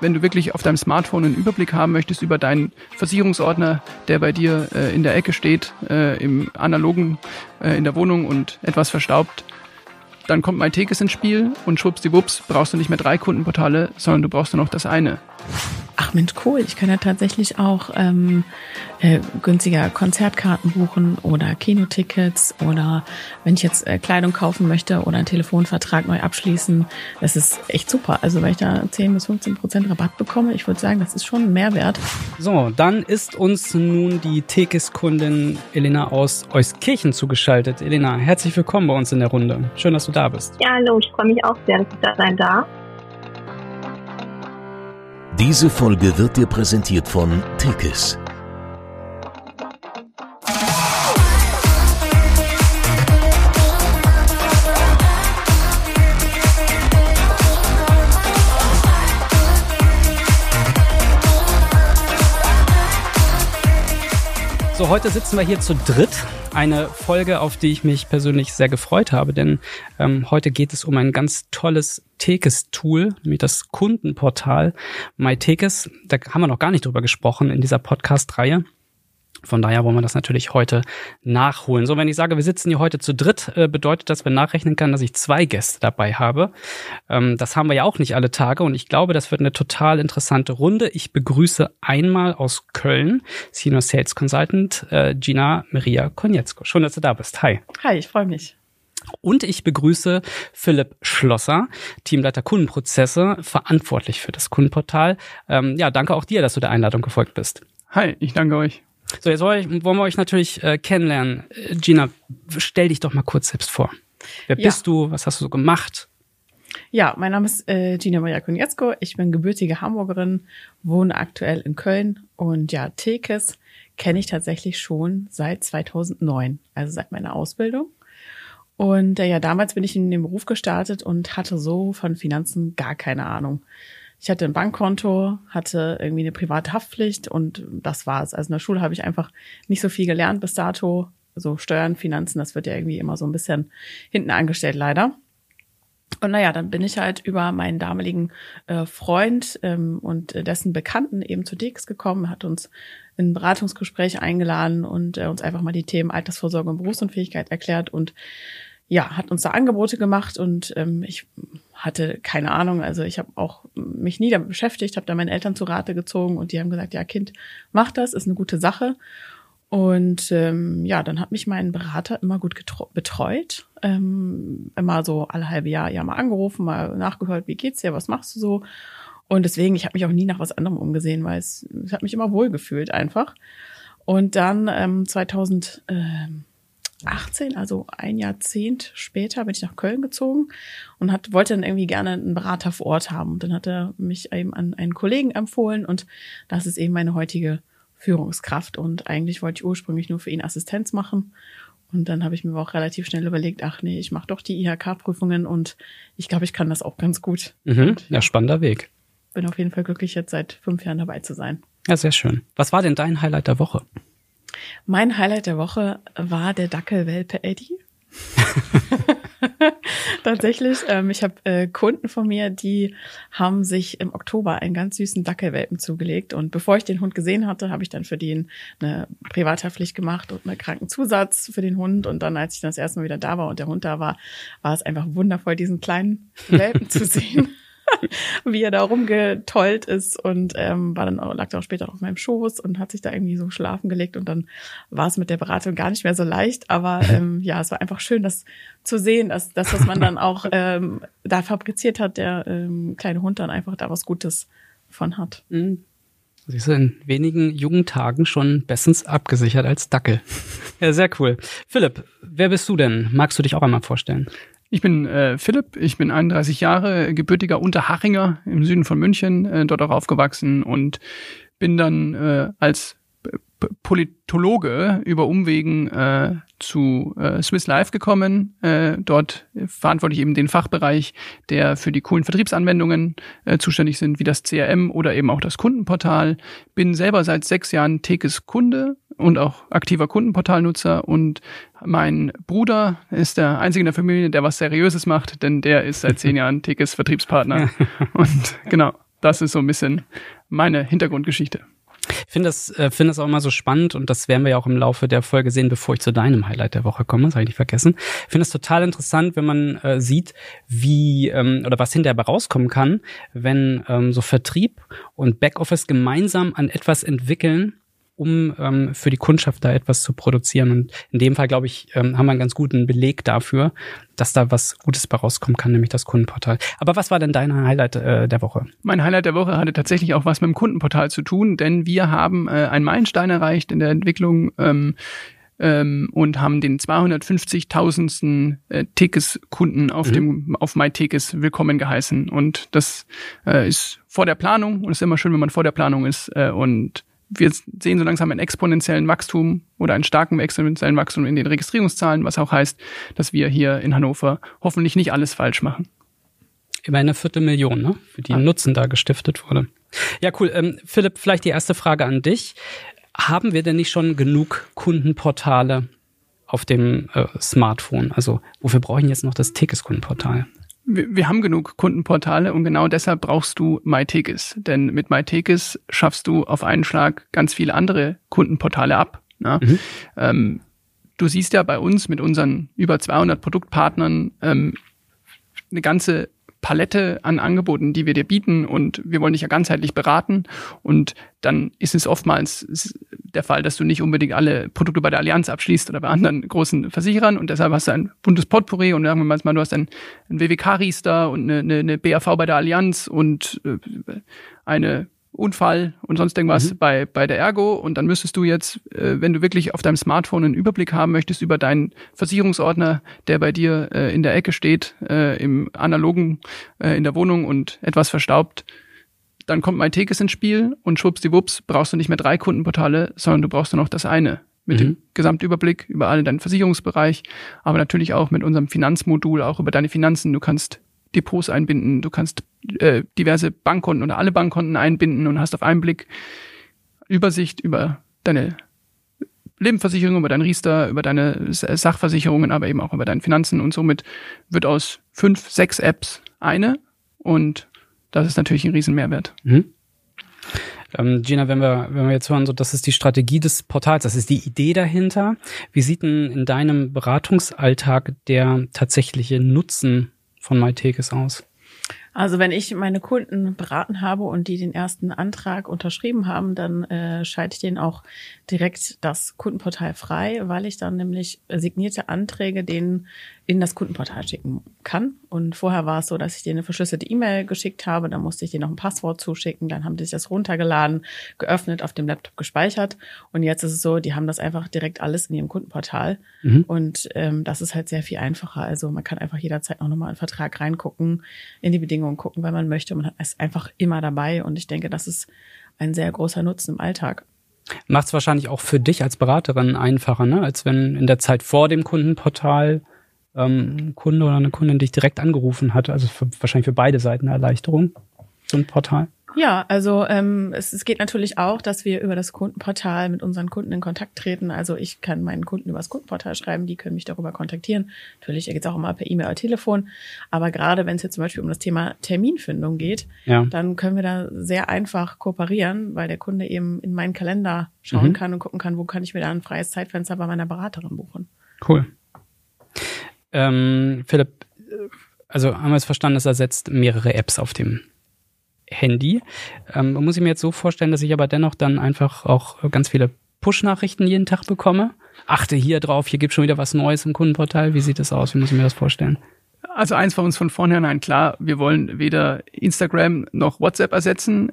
wenn du wirklich auf deinem Smartphone einen Überblick haben möchtest über deinen Versicherungsordner, der bei dir äh, in der Ecke steht, äh, im analogen, äh, in der Wohnung und etwas verstaubt, dann kommt MyTekes ins Spiel und schwuppsdiwupps brauchst du nicht mehr drei Kundenportale, sondern du brauchst nur noch das eine. Ach Mensch, cool. Ich kann ja tatsächlich auch ähm, äh, günstiger Konzertkarten buchen oder Kinotickets oder wenn ich jetzt äh, Kleidung kaufen möchte oder einen Telefonvertrag neu abschließen. Das ist echt super. Also wenn ich da 10 bis 15 Prozent Rabatt bekomme, ich würde sagen, das ist schon ein Mehrwert. So, dann ist uns nun die Tekis-Kundin Elena aus Euskirchen zugeschaltet. Elena, herzlich willkommen bei uns in der Runde. Schön, dass du da bist. Ja, hallo, ich freue mich auch sehr, dass ich da sein darf. Diese Folge wird dir präsentiert von Tekis. So, heute sitzen wir hier zu dritt. Eine Folge, auf die ich mich persönlich sehr gefreut habe, denn ähm, heute geht es um ein ganz tolles Tekes-Tool, nämlich das Kundenportal MyTekes. Da haben wir noch gar nicht drüber gesprochen in dieser Podcast-Reihe. Von daher wollen wir das natürlich heute nachholen. So, wenn ich sage, wir sitzen hier heute zu dritt, äh, bedeutet das, wenn nachrechnen kann, dass ich zwei Gäste dabei habe. Ähm, das haben wir ja auch nicht alle Tage und ich glaube, das wird eine total interessante Runde. Ich begrüße einmal aus Köln Senior Sales Consultant äh, Gina Maria Konietzko. Schön, dass du da bist. Hi. Hi, ich freue mich. Und ich begrüße Philipp Schlosser, Teamleiter Kundenprozesse, verantwortlich für das Kundenportal. Ähm, ja, danke auch dir, dass du der Einladung gefolgt bist. Hi, ich danke euch. So, jetzt wollen wir euch natürlich äh, kennenlernen. Äh, Gina, stell dich doch mal kurz selbst vor. Wer ja. bist du? Was hast du so gemacht? Ja, mein Name ist äh, Gina Maria Konietzko. Ich bin gebürtige Hamburgerin, wohne aktuell in Köln und ja, Tekes kenne ich tatsächlich schon seit 2009, also seit meiner Ausbildung. Und äh, ja, damals bin ich in den Beruf gestartet und hatte so von Finanzen gar keine Ahnung. Ich hatte ein Bankkonto, hatte irgendwie eine private Haftpflicht und das war's. Also in der Schule habe ich einfach nicht so viel gelernt bis dato. So Steuern, Finanzen, das wird ja irgendwie immer so ein bisschen hinten angestellt, leider. Und naja, dann bin ich halt über meinen damaligen äh, Freund ähm, und dessen Bekannten eben zu DX gekommen, hat uns in ein Beratungsgespräch eingeladen und äh, uns einfach mal die Themen Altersvorsorge und Berufsunfähigkeit erklärt und ja, hat uns da Angebote gemacht und ähm, ich hatte keine Ahnung. Also ich habe auch mich nie damit beschäftigt, habe da meine Eltern zu Rate gezogen und die haben gesagt, ja Kind, mach das, ist eine gute Sache. Und ähm, ja, dann hat mich mein Berater immer gut betreut. Ähm, immer so alle halbe Jahr ja mal angerufen, mal nachgehört, wie geht's dir, was machst du so? Und deswegen, ich habe mich auch nie nach was anderem umgesehen, weil es, es hat mich immer wohl gefühlt einfach. Und dann ähm, 2000, ähm, 18, also ein Jahrzehnt später, bin ich nach Köln gezogen und hat, wollte dann irgendwie gerne einen Berater vor Ort haben. Und dann hat er mich eben an einen Kollegen empfohlen und das ist eben meine heutige Führungskraft. Und eigentlich wollte ich ursprünglich nur für ihn Assistenz machen. Und dann habe ich mir auch relativ schnell überlegt, ach nee, ich mache doch die IHK-Prüfungen und ich glaube, ich kann das auch ganz gut. Mhm, und, ja, spannender Weg. Bin auf jeden Fall glücklich, jetzt seit fünf Jahren dabei zu sein. Ja, sehr schön. Was war denn dein Highlight der Woche? Mein Highlight der Woche war der Dackelwelpe Eddie. Tatsächlich, ähm, ich habe äh, Kunden von mir, die haben sich im Oktober einen ganz süßen Dackelwelpen zugelegt. Und bevor ich den Hund gesehen hatte, habe ich dann für den eine Privathaftpflicht gemacht und einen Krankenzusatz für den Hund. Und dann, als ich dann das erste Mal wieder da war und der Hund da war, war es einfach wundervoll, diesen kleinen Welpen zu sehen. wie er da rumgetollt ist und ähm, war dann auch, lag dann auch später auf meinem Schoß und hat sich da irgendwie so schlafen gelegt und dann war es mit der Beratung gar nicht mehr so leicht. Aber ähm, ja, es war einfach schön, das zu sehen, dass das, was man dann auch ähm, da fabriziert hat, der ähm, kleine Hund dann einfach da was Gutes von hat. Mhm. Sie ist in wenigen jungen Tagen schon bestens abgesichert als Dackel. Ja, sehr cool. Philipp, wer bist du denn? Magst du dich auch einmal vorstellen? Ich bin äh, Philipp, ich bin 31 Jahre, gebürtiger Unterhachinger im Süden von München, äh, dort auch aufgewachsen und bin dann äh, als Politologe über Umwegen äh, zu äh, Swiss Life gekommen. Äh, dort verantworte ich eben den Fachbereich, der für die coolen Vertriebsanwendungen äh, zuständig sind, wie das CRM oder eben auch das Kundenportal. Bin selber seit sechs Jahren Tekes Kunde und auch aktiver Kundenportalnutzer und mein Bruder ist der einzige in der Familie, der was Seriöses macht, denn der ist seit zehn Jahren Tekes Vertriebspartner. und genau. das ist so ein bisschen meine Hintergrundgeschichte. Ich finde das, äh, finde das auch immer so spannend und das werden wir ja auch im Laufe der Folge sehen, bevor ich zu deinem Highlight der Woche komme. Das habe ich nicht vergessen. Ich finde es total interessant, wenn man äh, sieht, wie ähm, oder was hinterher rauskommen kann, wenn ähm, so Vertrieb und Backoffice gemeinsam an etwas entwickeln, um ähm, für die Kundschaft da etwas zu produzieren. Und in dem Fall, glaube ich, ähm, haben wir einen ganz guten Beleg dafür, dass da was Gutes bei rauskommen kann, nämlich das Kundenportal. Aber was war denn dein Highlight äh, der Woche? Mein Highlight der Woche hatte tatsächlich auch was mit dem Kundenportal zu tun, denn wir haben äh, einen Meilenstein erreicht in der Entwicklung. Ähm, ähm, und haben den 250.000. Äh, Tekes-Kunden auf mhm. dem auf MyTekes willkommen geheißen. Und das äh, ist vor der Planung und es ist immer schön, wenn man vor der Planung ist. Äh, und wir sehen so langsam einen exponentiellen Wachstum oder einen starken exponentiellen Wachstum in den Registrierungszahlen, was auch heißt, dass wir hier in Hannover hoffentlich nicht alles falsch machen. Über eine Viertelmillion, ne? Für die ah. Nutzen da gestiftet wurde. Ja, cool. Ähm, Philipp, vielleicht die erste Frage an dich. Haben wir denn nicht schon genug Kundenportale auf dem äh, Smartphone? Also wofür brauchen wir jetzt noch das Tickets-Kundenportal? Wir, wir haben genug Kundenportale und genau deshalb brauchst du MyTekis. Denn mit MyTekis schaffst du auf einen Schlag ganz viele andere Kundenportale ab. Ne? Mhm. Ähm, du siehst ja bei uns mit unseren über 200 Produktpartnern ähm, eine ganze Palette an Angeboten, die wir dir bieten und wir wollen dich ja ganzheitlich beraten. Und dann ist es oftmals der Fall, dass du nicht unbedingt alle Produkte bei der Allianz abschließt oder bei anderen großen Versicherern. Und deshalb hast du ein buntes Potpourri und sagen wir mal, du hast ein, ein WWK-Riester und eine, eine, eine BAV bei der Allianz und äh, eine Unfall und sonst irgendwas mhm. bei, bei der Ergo. Und dann müsstest du jetzt, äh, wenn du wirklich auf deinem Smartphone einen Überblick haben möchtest über deinen Versicherungsordner, der bei dir äh, in der Ecke steht, äh, im analogen, äh, in der Wohnung und etwas verstaubt, dann kommt MyTekes ins Spiel und schwuppsdiwupps brauchst du nicht mehr drei Kundenportale, sondern du brauchst nur noch das eine mit mhm. dem Gesamtüberblick über alle deinen Versicherungsbereich, aber natürlich auch mit unserem Finanzmodul, auch über deine Finanzen. Du kannst Depots einbinden, du kannst äh, diverse Bankkonten oder alle Bankkonten einbinden und hast auf einen Blick Übersicht über deine Lebensversicherung, über dein Riester, über deine Sachversicherungen, aber eben auch über deine Finanzen und somit wird aus fünf, sechs Apps eine und das ist natürlich ein Riesenmehrwert. Mhm. Ähm, Gina, wenn wir, wenn wir jetzt hören, so das ist die Strategie des Portals, das ist die Idee dahinter. Wie sieht denn in deinem Beratungsalltag der tatsächliche Nutzen von MyTakes aus? Also wenn ich meine Kunden beraten habe und die den ersten Antrag unterschrieben haben, dann äh, schalte ich denen auch direkt das Kundenportal frei, weil ich dann nämlich signierte Anträge denen in das Kundenportal schicken kann. Und vorher war es so, dass ich denen eine verschlüsselte E-Mail geschickt habe, dann musste ich denen noch ein Passwort zuschicken, dann haben die sich das runtergeladen, geöffnet, auf dem Laptop gespeichert. Und jetzt ist es so, die haben das einfach direkt alles in ihrem Kundenportal. Mhm. Und ähm, das ist halt sehr viel einfacher. Also man kann einfach jederzeit noch nochmal einen Vertrag reingucken, in die Bedingungen gucken, wenn man möchte. Man ist einfach immer dabei. Und ich denke, das ist ein sehr großer Nutzen im Alltag. Macht es wahrscheinlich auch für dich als Beraterin einfacher, ne? als wenn in der Zeit vor dem Kundenportal ähm, Kunde oder eine Kundin dich direkt angerufen hat. Also für, wahrscheinlich für beide Seiten eine Erleichterung, so ein Portal. Ja, also ähm, es, es geht natürlich auch, dass wir über das Kundenportal mit unseren Kunden in Kontakt treten. Also ich kann meinen Kunden über das Kundenportal schreiben, die können mich darüber kontaktieren. Natürlich geht es auch immer per E-Mail oder Telefon. Aber gerade wenn es jetzt zum Beispiel um das Thema Terminfindung geht, ja. dann können wir da sehr einfach kooperieren, weil der Kunde eben in meinen Kalender schauen mhm. kann und gucken kann, wo kann ich mir da ein freies Zeitfenster bei meiner Beraterin buchen. Cool. Ähm, Philipp, also haben wir es verstanden, es ersetzt mehrere Apps auf dem Handy. Ähm, muss ich mir jetzt so vorstellen, dass ich aber dennoch dann einfach auch ganz viele Push-Nachrichten jeden Tag bekomme. Achte hier drauf, hier gibt schon wieder was Neues im Kundenportal. Wie sieht das aus? Wie muss ich mir das vorstellen? Also eins war uns von vornherein klar, wir wollen weder Instagram noch WhatsApp ersetzen.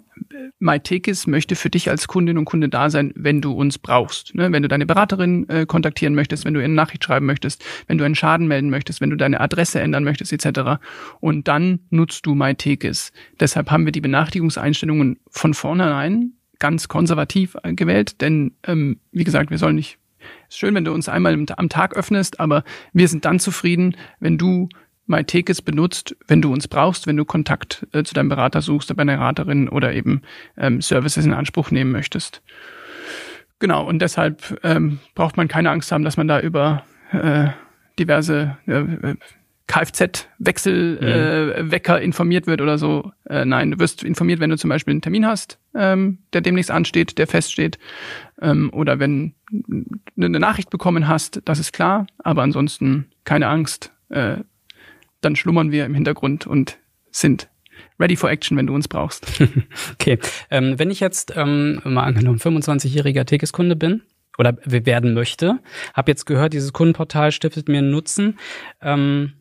MyTekis möchte für dich als Kundin und Kunde da sein, wenn du uns brauchst. Ne? Wenn du deine Beraterin äh, kontaktieren möchtest, wenn du eine Nachricht schreiben möchtest, wenn du einen Schaden melden möchtest, wenn du deine Adresse ändern möchtest, etc. Und dann nutzt du MyTekis. Deshalb haben wir die Benachrichtigungseinstellungen von vornherein ganz konservativ äh, gewählt, denn ähm, wie gesagt, wir sollen nicht ist schön, wenn du uns einmal am Tag öffnest, aber wir sind dann zufrieden, wenn du MyTekis benutzt, wenn du uns brauchst, wenn du Kontakt äh, zu deinem Berater suchst, bei einer Beraterin oder eben ähm, Services in Anspruch nehmen möchtest. Genau, und deshalb ähm, braucht man keine Angst haben, dass man da über äh, diverse äh, Kfz-Wechselwecker äh, Wecker informiert wird oder so. Äh, nein, du wirst informiert, wenn du zum Beispiel einen Termin hast, ähm, der demnächst ansteht, der feststeht. Ähm, oder wenn du eine Nachricht bekommen hast, das ist klar. Aber ansonsten keine Angst. Äh, dann schlummern wir im Hintergrund und sind ready for action, wenn du uns brauchst. okay. Ähm, wenn ich jetzt ähm, mal angenommen 25-jähriger Tekes-Kunde bin, oder werden möchte. Habe jetzt gehört, dieses Kundenportal stiftet mir einen Nutzen. Ähm,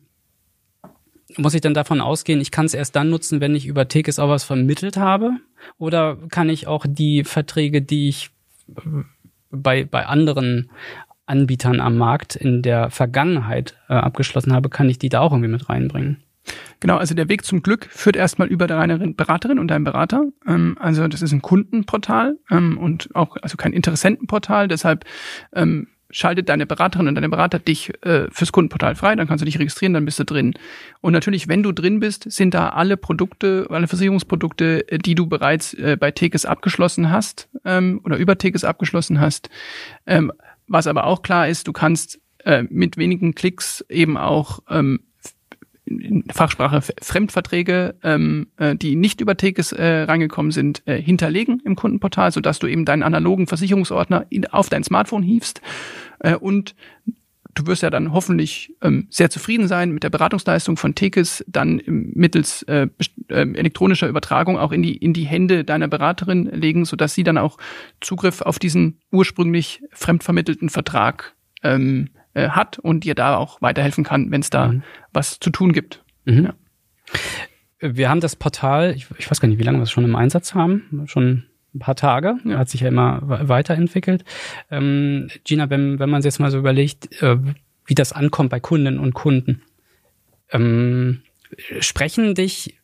muss ich dann davon ausgehen, ich kann es erst dann nutzen, wenn ich über Tekes auch was vermittelt habe? Oder kann ich auch die Verträge, die ich äh, bei, bei anderen Anbietern am Markt in der Vergangenheit äh, abgeschlossen habe, kann ich die da auch irgendwie mit reinbringen? Genau, also der Weg zum Glück führt erstmal über deine Beraterin und deinen Berater. Ähm, also das ist ein Kundenportal ähm, und auch also kein Interessentenportal. Deshalb ähm, schaltet deine Beraterin und deine Berater dich äh, fürs Kundenportal frei, dann kannst du dich registrieren, dann bist du drin. Und natürlich, wenn du drin bist, sind da alle Produkte, alle Versicherungsprodukte, äh, die du bereits äh, bei Tekes abgeschlossen hast ähm, oder über Tekes abgeschlossen hast. Ähm, was aber auch klar ist, du kannst äh, mit wenigen Klicks eben auch ähm, in Fachsprache Fremdverträge, ähm, äh, die nicht über Tekes äh, reingekommen sind, äh, hinterlegen im Kundenportal, sodass du eben deinen analogen Versicherungsordner in, auf dein Smartphone hiefst äh, und du wirst ja dann hoffentlich ähm, sehr zufrieden sein mit der Beratungsleistung von Tekes, dann mittels äh, äh, elektronischer Übertragung auch in die in die Hände deiner Beraterin legen, sodass sie dann auch Zugriff auf diesen ursprünglich fremdvermittelten Vertrag ähm, äh, hat und dir da auch weiterhelfen kann, wenn es da mhm. was zu tun gibt. Mhm. Ja. Wir haben das Portal, ich, ich, weiß gar nicht, wie lange wir es schon im Einsatz haben, schon ein paar Tage, ja. hat sich ja immer weiterentwickelt. Ähm, Gina, wenn, wenn man sich jetzt mal so überlegt, äh, wie das ankommt bei Kundinnen und Kunden, ähm, sprechen dich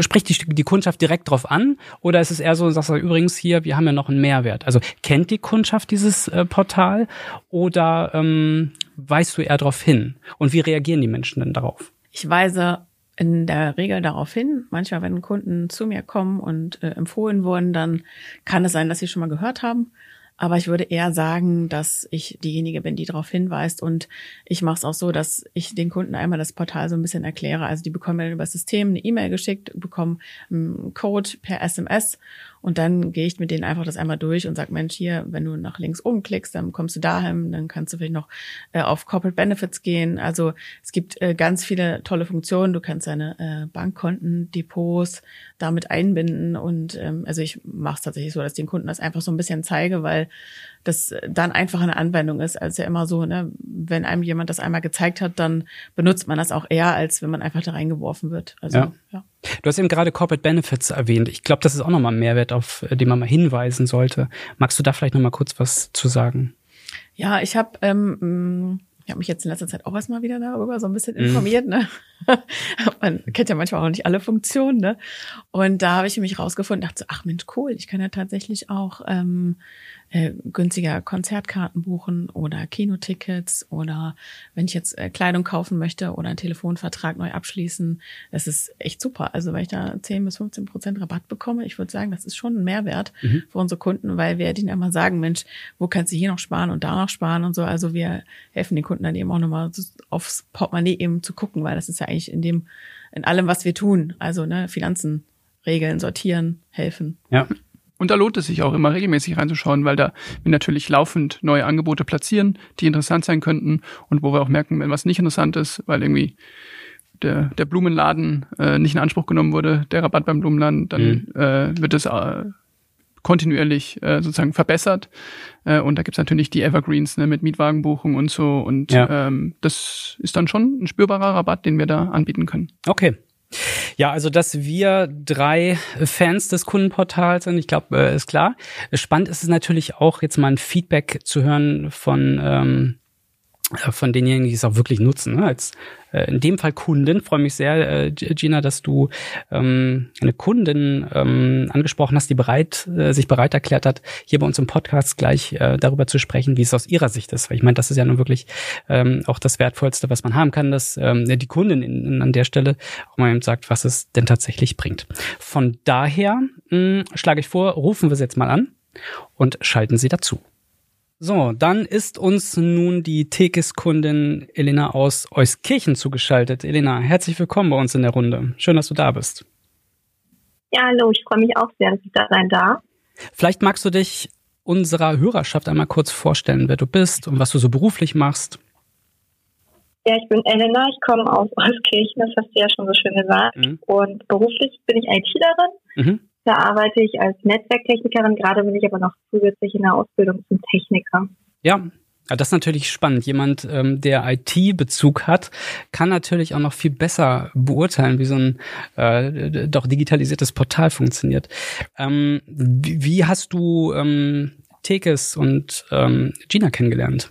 spricht die, die Kundschaft direkt drauf an oder ist es eher so, sagst du übrigens hier, wir haben ja noch einen Mehrwert. Also kennt die Kundschaft dieses äh, Portal oder ähm, weißt du eher darauf hin? Und wie reagieren die Menschen denn darauf? Ich weise in der Regel darauf hin. Manchmal, wenn Kunden zu mir kommen und äh, empfohlen wurden, dann kann es sein, dass sie schon mal gehört haben. Aber ich würde eher sagen, dass ich diejenige bin, die darauf hinweist. Und ich mache es auch so, dass ich den Kunden einmal das Portal so ein bisschen erkläre. Also die bekommen dann über das System eine E-Mail geschickt, bekommen einen Code per SMS und dann gehe ich mit denen einfach das einmal durch und sage, Mensch, hier, wenn du nach links oben klickst, dann kommst du dahin, dann kannst du vielleicht noch äh, auf Corporate Benefits gehen. Also es gibt äh, ganz viele tolle Funktionen. Du kannst deine äh, Bankkonten, Depots damit einbinden. Und ähm, also ich mache es tatsächlich so, dass ich den Kunden das einfach so ein bisschen zeige, weil das dann einfach eine Anwendung ist, als ja immer so, ne, wenn einem jemand das einmal gezeigt hat, dann benutzt man das auch eher, als wenn man einfach da reingeworfen wird. Also, ja. ja. Du hast eben gerade Corporate Benefits erwähnt. Ich glaube, das ist auch nochmal ein Mehrwert, auf den man mal hinweisen sollte. Magst du da vielleicht nochmal kurz was zu sagen? Ja, ich habe ähm, ich habe mich jetzt in letzter Zeit auch erstmal wieder darüber so ein bisschen mhm. informiert. Ne? Man kennt ja manchmal auch nicht alle Funktionen. Ne? Und da habe ich mich rausgefunden, dachte so, ach Mensch, cool, ich kann ja tatsächlich auch ähm, äh, günstiger Konzertkarten buchen oder Kinotickets oder wenn ich jetzt äh, Kleidung kaufen möchte oder einen Telefonvertrag neu abschließen. Das ist echt super. Also wenn ich da 10 bis 15 Prozent Rabatt bekomme, ich würde sagen, das ist schon ein Mehrwert mhm. für unsere Kunden, weil wir denen immer sagen, Mensch, wo kannst du hier noch sparen und da noch sparen und so. Also wir helfen den Kunden dann eben auch nochmal aufs Portemonnaie eben zu gucken, weil das ist ja eigentlich in dem, in allem, was wir tun. Also ne, Finanzen regeln, sortieren, helfen. Ja. Und da lohnt es sich auch immer regelmäßig reinzuschauen, weil da wir natürlich laufend neue Angebote platzieren, die interessant sein könnten und wo wir auch merken, wenn was nicht interessant ist, weil irgendwie der, der Blumenladen äh, nicht in Anspruch genommen wurde, der Rabatt beim Blumenladen, dann mhm. äh, wird es äh, kontinuierlich äh, sozusagen verbessert. Äh, und da gibt's natürlich die Evergreens ne, mit Mietwagenbuchung und so. Und ja. ähm, das ist dann schon ein spürbarer Rabatt, den wir da anbieten können. Okay, ja, also dass wir drei Fans des Kundenportals sind, ich glaube, äh, ist klar. Spannend ist es natürlich auch, jetzt mal ein Feedback zu hören von ähm, äh, von denjenigen, die es auch wirklich nutzen. Ne? Als äh, in dem Fall Kunden. Freue mich sehr, äh, Gina, dass du ähm, eine Kundin ähm, angesprochen hast, die bereit, äh, sich bereit erklärt hat, hier bei uns im Podcast gleich äh, darüber zu sprechen, wie es aus ihrer Sicht ist. Weil ich meine, das ist ja nun wirklich ähm, auch das Wertvollste, was man haben kann, dass ähm, die Kundin in, in, an der Stelle auch mal eben sagt, was es denn tatsächlich bringt. Von daher mh, schlage ich vor, rufen wir sie jetzt mal an und schalten sie dazu. So, dann ist uns nun die Tekis-Kundin Elena aus Euskirchen zugeschaltet. Elena, herzlich willkommen bei uns in der Runde. Schön, dass du da bist. Ja, hallo, ich freue mich auch sehr, dass ich da sein darf. Vielleicht magst du dich unserer Hörerschaft einmal kurz vorstellen, wer du bist und was du so beruflich machst. Ja, ich bin Elena, ich komme aus Euskirchen, das hast du ja schon so schön gesagt. Mhm. Und beruflich bin ich ITlerin. Mhm. Da arbeite ich als Netzwerktechnikerin, gerade bin ich aber noch zusätzlich in der Ausbildung zum Techniker. Ja, ja, das ist natürlich spannend. Jemand, ähm, der IT-Bezug hat, kann natürlich auch noch viel besser beurteilen, wie so ein äh, doch digitalisiertes Portal funktioniert. Ähm, wie, wie, hast du ähm, Tekes und ähm, Gina kennengelernt?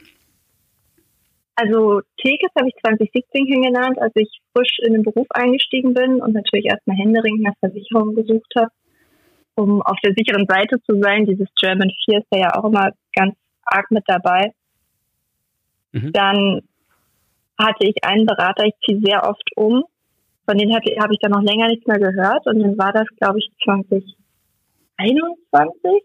Also Tekes habe ich 2017 kennengelernt, als ich frisch in den Beruf eingestiegen bin und natürlich erstmal händeringend nach Versicherung gesucht habe, um auf der sicheren Seite zu sein. Dieses German 4 ist ja auch immer ganz arg mit dabei. Mhm. Dann hatte ich einen Berater, ich ziehe sehr oft um. Von denen habe ich dann noch länger nichts mehr gehört. Und dann war das, glaube ich, 2021.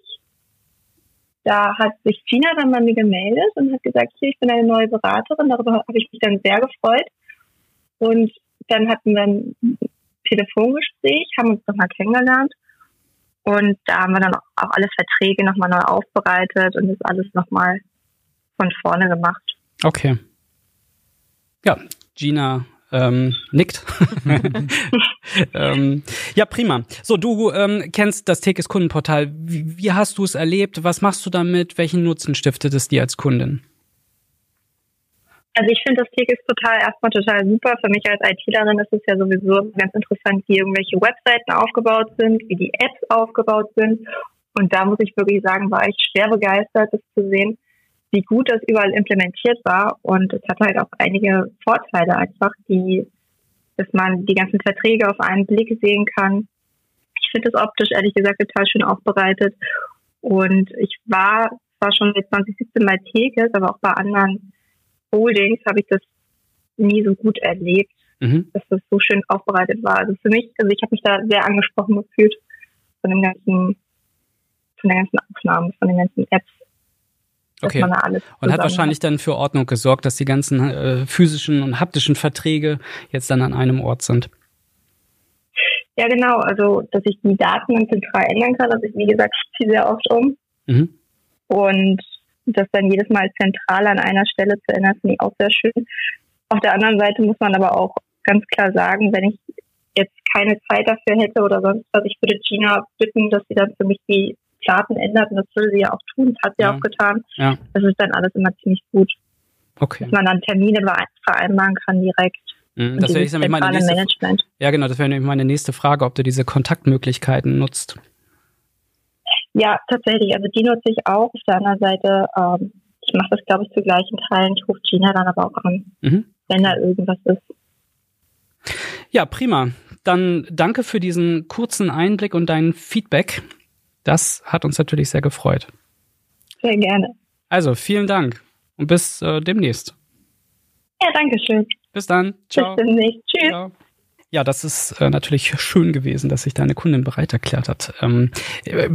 Da hat sich Tina dann bei mir gemeldet und hat gesagt, hier, ich bin eine neue Beraterin. Darüber habe ich mich dann sehr gefreut. Und dann hatten wir ein Telefongespräch, haben uns nochmal kennengelernt. Und da haben wir dann auch alle Verträge nochmal neu aufbereitet und das alles nochmal von vorne gemacht. Okay. Ja, Gina ähm, nickt. ähm, ja, prima. So, du ähm, kennst das Tekes Kundenportal. Wie, wie hast du es erlebt? Was machst du damit? Welchen Nutzen stiftet es dir als Kundin? Also ich finde das Tekes Portal erstmal total super. Für mich als ITlerin ist es ja sowieso ganz interessant, wie irgendwelche Webseiten aufgebaut sind, wie die Apps aufgebaut sind. Und da muss ich wirklich sagen, war ich schwer begeistert, das zu sehen, wie gut das überall implementiert war. Und es hat halt auch einige Vorteile einfach, die, dass man die ganzen Verträge auf einen Blick sehen kann. Ich finde es optisch ehrlich gesagt total schön aufbereitet. Und ich war zwar schon mit 2017 bei Tekes, aber auch bei anderen Holdings habe ich das nie so gut erlebt, mhm. dass das so schön aufbereitet war. Also für mich, also ich habe mich da sehr angesprochen gefühlt von dem ganzen, von der ganzen Aufnahmen, von den ganzen Apps. Okay. und hat wahrscheinlich hat. dann für Ordnung gesorgt, dass die ganzen äh, physischen und haptischen Verträge jetzt dann an einem Ort sind. Ja, genau. Also, dass ich die Daten dann zentral ändern kann. Also, ich, wie gesagt, ich ziehe sehr oft um. Mhm. Und das dann jedes Mal zentral an einer Stelle zu ändern, finde ich auch sehr schön. Auf der anderen Seite muss man aber auch ganz klar sagen, wenn ich jetzt keine Zeit dafür hätte oder sonst was, ich würde Gina bitten, dass sie dann für mich die Daten ändert und das will sie ja auch tun, das hat sie ja. auch getan. Ja. Das ist dann alles immer ziemlich gut. Okay. Dass man dann Termine vereinbaren kann direkt. Mhm, das wäre nämlich meine nächste, Management. Ja, genau, das wäre nämlich meine nächste Frage, ob du diese Kontaktmöglichkeiten nutzt. Ja, tatsächlich. Also die nutze ich auch. Auf der anderen Seite, ähm, ich mache das, glaube ich, zu gleichen Teilen. Ich rufe Gina dann aber auch an, mhm. wenn da irgendwas ist. Ja, prima. Dann danke für diesen kurzen Einblick und dein Feedback. Das hat uns natürlich sehr gefreut. Sehr gerne. Also, vielen Dank und bis äh, demnächst. Ja, danke schön. Bis dann. Ciao. Bis demnächst. Tschüss. Ciao. Ja, das ist äh, natürlich schön gewesen, dass sich deine Kundin bereit erklärt hat. Ähm, äh,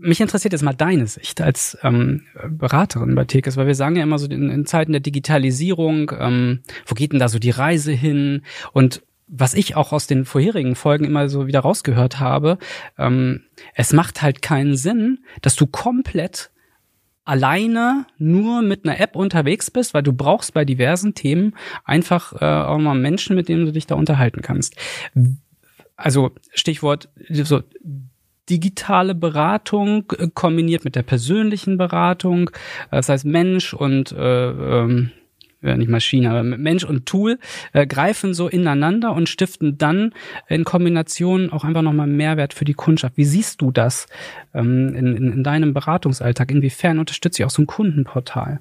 mich interessiert jetzt mal deine Sicht als ähm, Beraterin bei Tekes, weil wir sagen ja immer so in, in Zeiten der Digitalisierung, ähm, wo geht denn da so die Reise hin? Und was ich auch aus den vorherigen Folgen immer so wieder rausgehört habe, ähm, es macht halt keinen Sinn, dass du komplett alleine nur mit einer App unterwegs bist, weil du brauchst bei diversen Themen einfach äh, auch mal Menschen, mit denen du dich da unterhalten kannst. Also Stichwort so digitale Beratung äh, kombiniert mit der persönlichen Beratung, das heißt Mensch und äh, ähm, nicht Maschine, aber Mensch und Tool äh, greifen so ineinander und stiften dann in Kombination auch einfach nochmal Mehrwert für die Kundschaft. Wie siehst du das ähm, in, in, in deinem Beratungsalltag? Inwiefern unterstützt ihr auch so ein Kundenportal?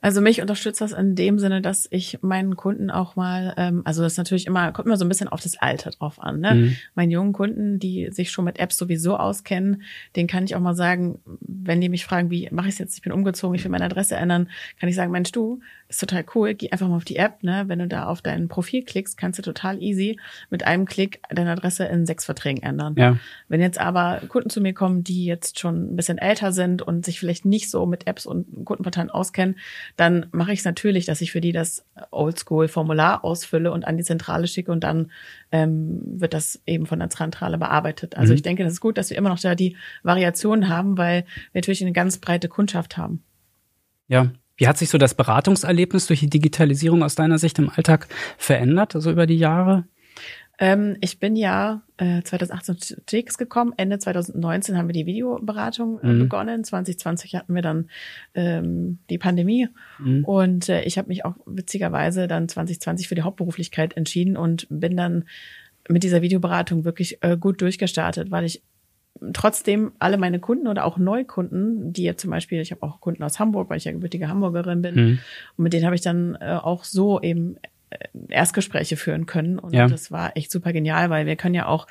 Also mich unterstützt das in dem Sinne, dass ich meinen Kunden auch mal, ähm, also das ist natürlich immer, kommt immer so ein bisschen auf das Alter drauf an. Ne? Mhm. Meinen jungen Kunden, die sich schon mit Apps sowieso auskennen, den kann ich auch mal sagen, wenn die mich fragen, wie mache ich es jetzt, ich bin umgezogen, ich will meine Adresse ändern, kann ich sagen, Mensch, du, ist total cool, geh einfach mal auf die App, ne? Wenn du da auf dein Profil klickst, kannst du total easy mit einem Klick deine Adresse in sechs Verträgen ändern. Ja. Wenn jetzt aber Kunden zu mir kommen, die jetzt schon ein bisschen älter sind und sich vielleicht nicht so mit Apps und Kundenportalen auskennen, dann mache ich es natürlich, dass ich für die das Oldschool-Formular ausfülle und an die Zentrale schicke und dann ähm, wird das eben von der Zentrale bearbeitet. Also mhm. ich denke, das ist gut, dass wir immer noch da die Variationen haben, weil wir natürlich eine ganz breite Kundschaft haben. Ja, wie hat sich so das Beratungserlebnis durch die Digitalisierung aus deiner Sicht im Alltag verändert, also über die Jahre? Ähm, ich bin ja äh, 2018 zu TX gekommen. Ende 2019 haben wir die Videoberatung äh, mhm. begonnen. 2020 hatten wir dann ähm, die Pandemie. Mhm. Und äh, ich habe mich auch witzigerweise dann 2020 für die Hauptberuflichkeit entschieden und bin dann mit dieser Videoberatung wirklich äh, gut durchgestartet, weil ich trotzdem alle meine Kunden oder auch Neukunden, die jetzt zum Beispiel, ich habe auch Kunden aus Hamburg, weil ich ja gebürtige Hamburgerin bin, mhm. und mit denen habe ich dann äh, auch so eben Erstgespräche führen können. Und ja. das war echt super genial, weil wir können ja auch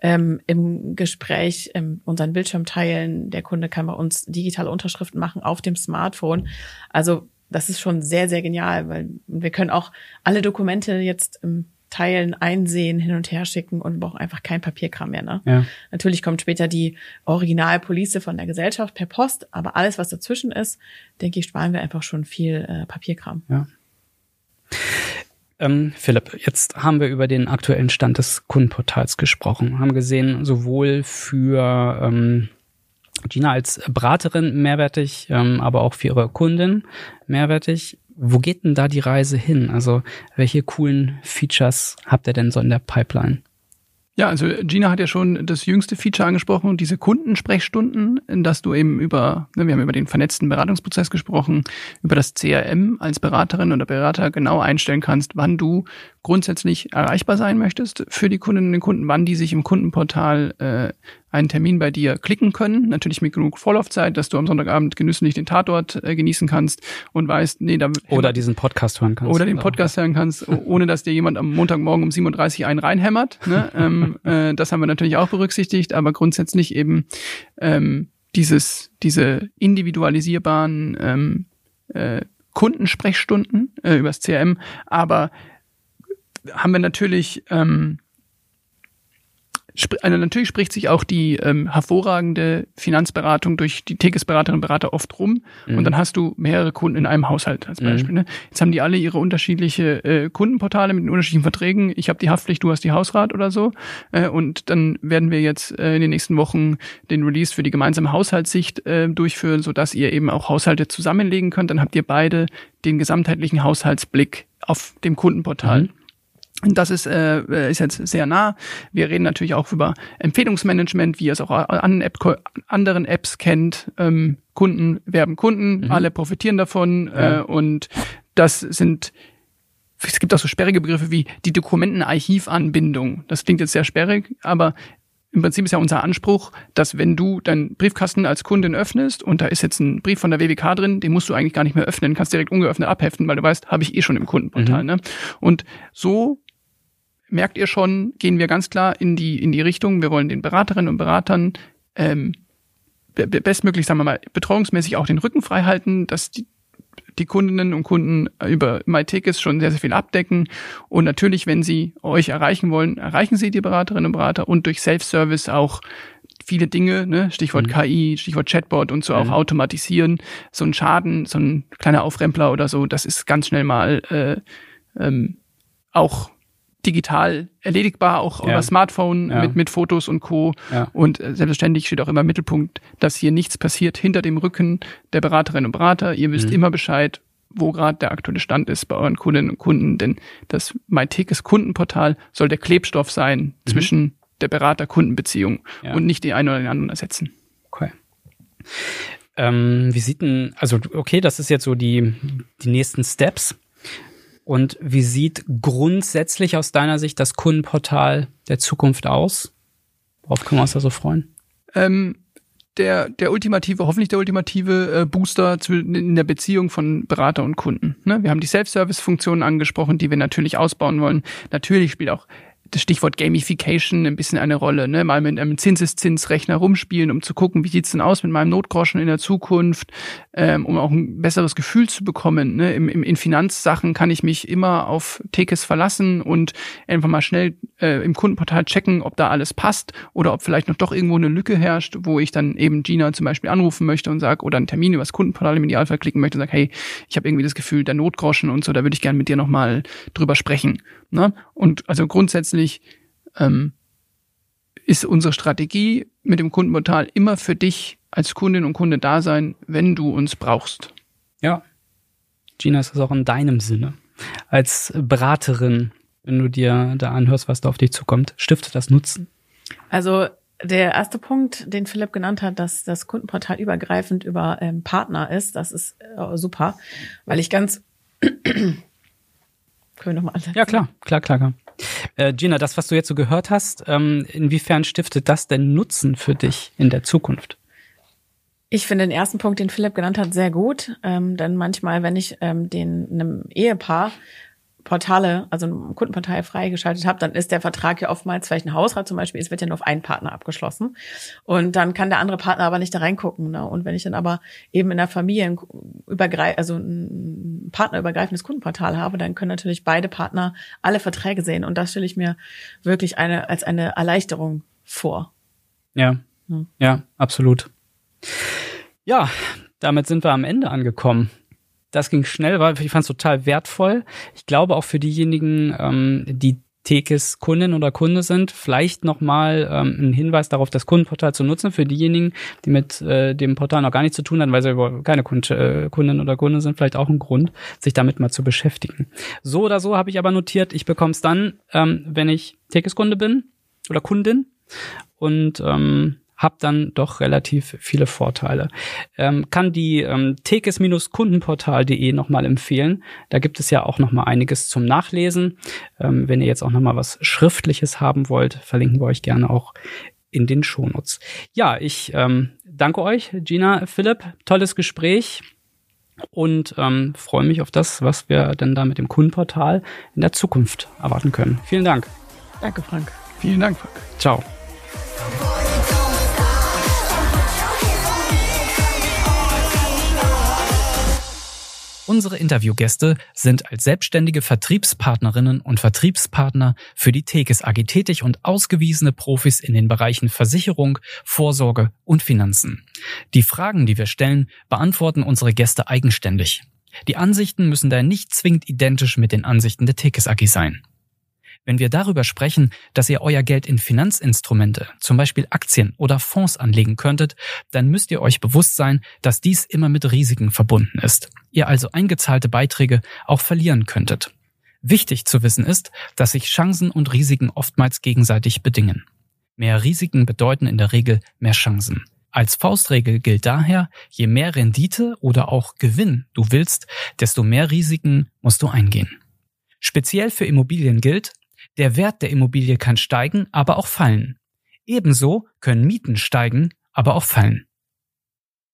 ähm, im Gespräch ähm, unseren Bildschirm teilen. Der Kunde kann bei uns digitale Unterschriften machen auf dem Smartphone. Also das ist schon sehr, sehr genial, weil wir können auch alle Dokumente jetzt im teilen, einsehen, hin und her schicken und brauchen einfach kein Papierkram mehr. Ne? Ja. Natürlich kommt später die Originalpolice von der Gesellschaft per Post, aber alles, was dazwischen ist, denke ich, sparen wir einfach schon viel äh, Papierkram. Ja. Ähm, Philipp, jetzt haben wir über den aktuellen Stand des Kundenportals gesprochen, haben gesehen, sowohl für ähm, Gina als Beraterin mehrwertig, ähm, aber auch für ihre Kundin mehrwertig. Wo geht denn da die Reise hin? Also welche coolen Features habt ihr denn so in der Pipeline? Ja, also Gina hat ja schon das jüngste Feature angesprochen, diese Kundensprechstunden, dass du eben über, ne, wir haben über den vernetzten Beratungsprozess gesprochen, über das CRM als Beraterin oder Berater genau einstellen kannst, wann du grundsätzlich erreichbar sein möchtest für die Kundinnen und Kunden, wann die sich im Kundenportal äh, einen Termin bei dir klicken können. Natürlich mit genug Vorlaufzeit, dass du am Sonntagabend genüsslich den Tatort äh, genießen kannst und weißt, nee, da oder diesen Podcast hören kannst. Oder den Podcast hören kannst, ohne dass dir jemand am Montagmorgen um 37 einen reinhämmert. Ne? ähm, äh, das haben wir natürlich auch berücksichtigt, aber grundsätzlich eben ähm, dieses, diese individualisierbaren ähm, äh, Kundensprechstunden äh, übers CRM, aber haben wir natürlich ähm, also natürlich spricht sich auch die ähm, hervorragende Finanzberatung durch die Tekes-Beraterinnen und Berater oft rum mhm. und dann hast du mehrere Kunden in einem Haushalt als Beispiel. Mhm. Ne? Jetzt haben die alle ihre unterschiedliche äh, Kundenportale mit den unterschiedlichen Verträgen. Ich habe die Haftpflicht, du hast die Hausrat oder so äh, und dann werden wir jetzt äh, in den nächsten Wochen den Release für die gemeinsame Haushaltssicht äh, durchführen, sodass ihr eben auch Haushalte zusammenlegen könnt. Dann habt ihr beide den gesamtheitlichen Haushaltsblick auf dem Kundenportal. Mhm. Das ist, äh, ist jetzt sehr nah. Wir reden natürlich auch über Empfehlungsmanagement, wie ihr es auch an App, anderen Apps kennt. Ähm, Kunden werben Kunden, mhm. alle profitieren davon. Ja. Äh, und das sind, es gibt auch so sperrige Begriffe wie die Dokumentenarchivanbindung. Das klingt jetzt sehr sperrig, aber im Prinzip ist ja unser Anspruch, dass wenn du deinen Briefkasten als Kundin öffnest und da ist jetzt ein Brief von der WWK drin, den musst du eigentlich gar nicht mehr öffnen, kannst direkt ungeöffnet abheften, weil du weißt, habe ich eh schon im Kundenportal. Mhm. Ne? Und so merkt ihr schon, gehen wir ganz klar in die, in die Richtung, wir wollen den Beraterinnen und Beratern ähm, bestmöglich, sagen wir mal, betreuungsmäßig auch den Rücken frei halten, dass die, die Kundinnen und Kunden über MyTickets schon sehr, sehr viel abdecken. Und natürlich, wenn sie euch erreichen wollen, erreichen sie die Beraterinnen und Berater und durch Self-Service auch viele Dinge, ne? Stichwort mhm. KI, Stichwort Chatbot und so mhm. auch automatisieren. So ein Schaden, so ein kleiner Aufrempler oder so, das ist ganz schnell mal äh, ähm, auch digital erledigbar, auch ja. über Smartphone ja. mit, mit Fotos und Co. Ja. Und äh, selbstverständlich steht auch immer im Mittelpunkt, dass hier nichts passiert hinter dem Rücken der Beraterinnen und Berater. Ihr wisst mhm. immer Bescheid, wo gerade der aktuelle Stand ist bei euren Kundinnen und Kunden, denn das MyTekes Kundenportal soll der Klebstoff sein mhm. zwischen der Berater-Kundenbeziehung und nicht die eine oder den anderen ersetzen. Okay. Ähm, wie sieht denn, also okay, das ist jetzt so die, die nächsten Steps. Und wie sieht grundsätzlich aus deiner Sicht das Kundenportal der Zukunft aus? Worauf können wir uns da so freuen? Ähm, der, der ultimative, hoffentlich der ultimative äh, Booster in der Beziehung von Berater und Kunden. Ne? Wir haben die Self-Service-Funktionen angesprochen, die wir natürlich ausbauen wollen. Natürlich spielt auch das Stichwort Gamification ein bisschen eine Rolle, ne? Mal mit einem Zinseszinsrechner rumspielen, um zu gucken, wie sieht's denn aus mit meinem Notgroschen in der Zukunft, ähm, um auch ein besseres Gefühl zu bekommen. Ne? Im, im, in Finanzsachen kann ich mich immer auf Tekes verlassen und einfach mal schnell äh, im Kundenportal checken, ob da alles passt oder ob vielleicht noch doch irgendwo eine Lücke herrscht, wo ich dann eben Gina zum Beispiel anrufen möchte und sage, oder einen Termin übers Kundenportal im Idealfall klicken möchte und sage, hey, ich habe irgendwie das Gefühl, der Notgroschen und so, da würde ich gerne mit dir nochmal drüber sprechen. Ne? Und also grundsätzlich ähm, ist unsere Strategie mit dem Kundenportal immer für dich als Kundin und Kunde da sein, wenn du uns brauchst. Ja. Gina, ist das auch in deinem Sinne. Als Beraterin, wenn du dir da anhörst, was da auf dich zukommt, stiftet das Nutzen? Also der erste Punkt, den Philipp genannt hat, dass das Kundenportal übergreifend über ähm, Partner ist, das ist äh, super, weil ich ganz können wir nochmal ansetzen? Ja, klar, klar, klar. klar. Äh, Gina, das, was du jetzt so gehört hast, ähm, inwiefern stiftet das denn Nutzen für dich in der Zukunft? Ich finde den ersten Punkt, den Philipp genannt hat, sehr gut. Ähm, denn manchmal, wenn ich ähm, den einem Ehepaar Portale, also ein Kundenportal freigeschaltet habe, dann ist der Vertrag ja oftmals vielleicht ein Hausrat zum Beispiel, es wird ja nur auf einen Partner abgeschlossen. Und dann kann der andere Partner aber nicht da reingucken. Ne? Und wenn ich dann aber eben in der Familie ein, also ein partnerübergreifendes Kundenportal habe, dann können natürlich beide Partner alle Verträge sehen. Und das stelle ich mir wirklich eine, als eine Erleichterung vor. Ja, ja, ja absolut. Ja, damit sind wir am Ende angekommen das ging schnell, weil ich fand es total wertvoll. Ich glaube auch für diejenigen, ähm, die Tekes Kundin oder Kunde sind, vielleicht nochmal ähm, ein Hinweis darauf, das Kundenportal zu nutzen für diejenigen, die mit äh, dem Portal noch gar nichts zu tun haben, weil sie keine Kund äh, Kundin oder Kunde sind, vielleicht auch ein Grund, sich damit mal zu beschäftigen. So oder so habe ich aber notiert, ich bekomme es dann, ähm, wenn ich Tekes Kunde bin oder Kundin und ähm, habe dann doch relativ viele Vorteile. Ähm, kann die ähm, tekes-kundenportal.de nochmal empfehlen. Da gibt es ja auch nochmal einiges zum Nachlesen. Ähm, wenn ihr jetzt auch nochmal was Schriftliches haben wollt, verlinken wir euch gerne auch in den Shownotes. Ja, ich ähm, danke euch, Gina, Philipp, tolles Gespräch und ähm, freue mich auf das, was wir denn da mit dem Kundenportal in der Zukunft erwarten können. Vielen Dank. Danke, Frank. Vielen Dank, Frank. Ciao. Unsere Interviewgäste sind als selbstständige Vertriebspartnerinnen und Vertriebspartner für die Tekes AG tätig und ausgewiesene Profis in den Bereichen Versicherung, Vorsorge und Finanzen. Die Fragen, die wir stellen, beantworten unsere Gäste eigenständig. Die Ansichten müssen daher nicht zwingend identisch mit den Ansichten der Tekes AG sein. Wenn wir darüber sprechen, dass ihr euer Geld in Finanzinstrumente, zum Beispiel Aktien oder Fonds anlegen könntet, dann müsst ihr euch bewusst sein, dass dies immer mit Risiken verbunden ist. Ihr also eingezahlte Beiträge auch verlieren könntet. Wichtig zu wissen ist, dass sich Chancen und Risiken oftmals gegenseitig bedingen. Mehr Risiken bedeuten in der Regel mehr Chancen. Als Faustregel gilt daher, je mehr Rendite oder auch Gewinn du willst, desto mehr Risiken musst du eingehen. Speziell für Immobilien gilt, der Wert der Immobilie kann steigen, aber auch fallen. Ebenso können Mieten steigen, aber auch fallen.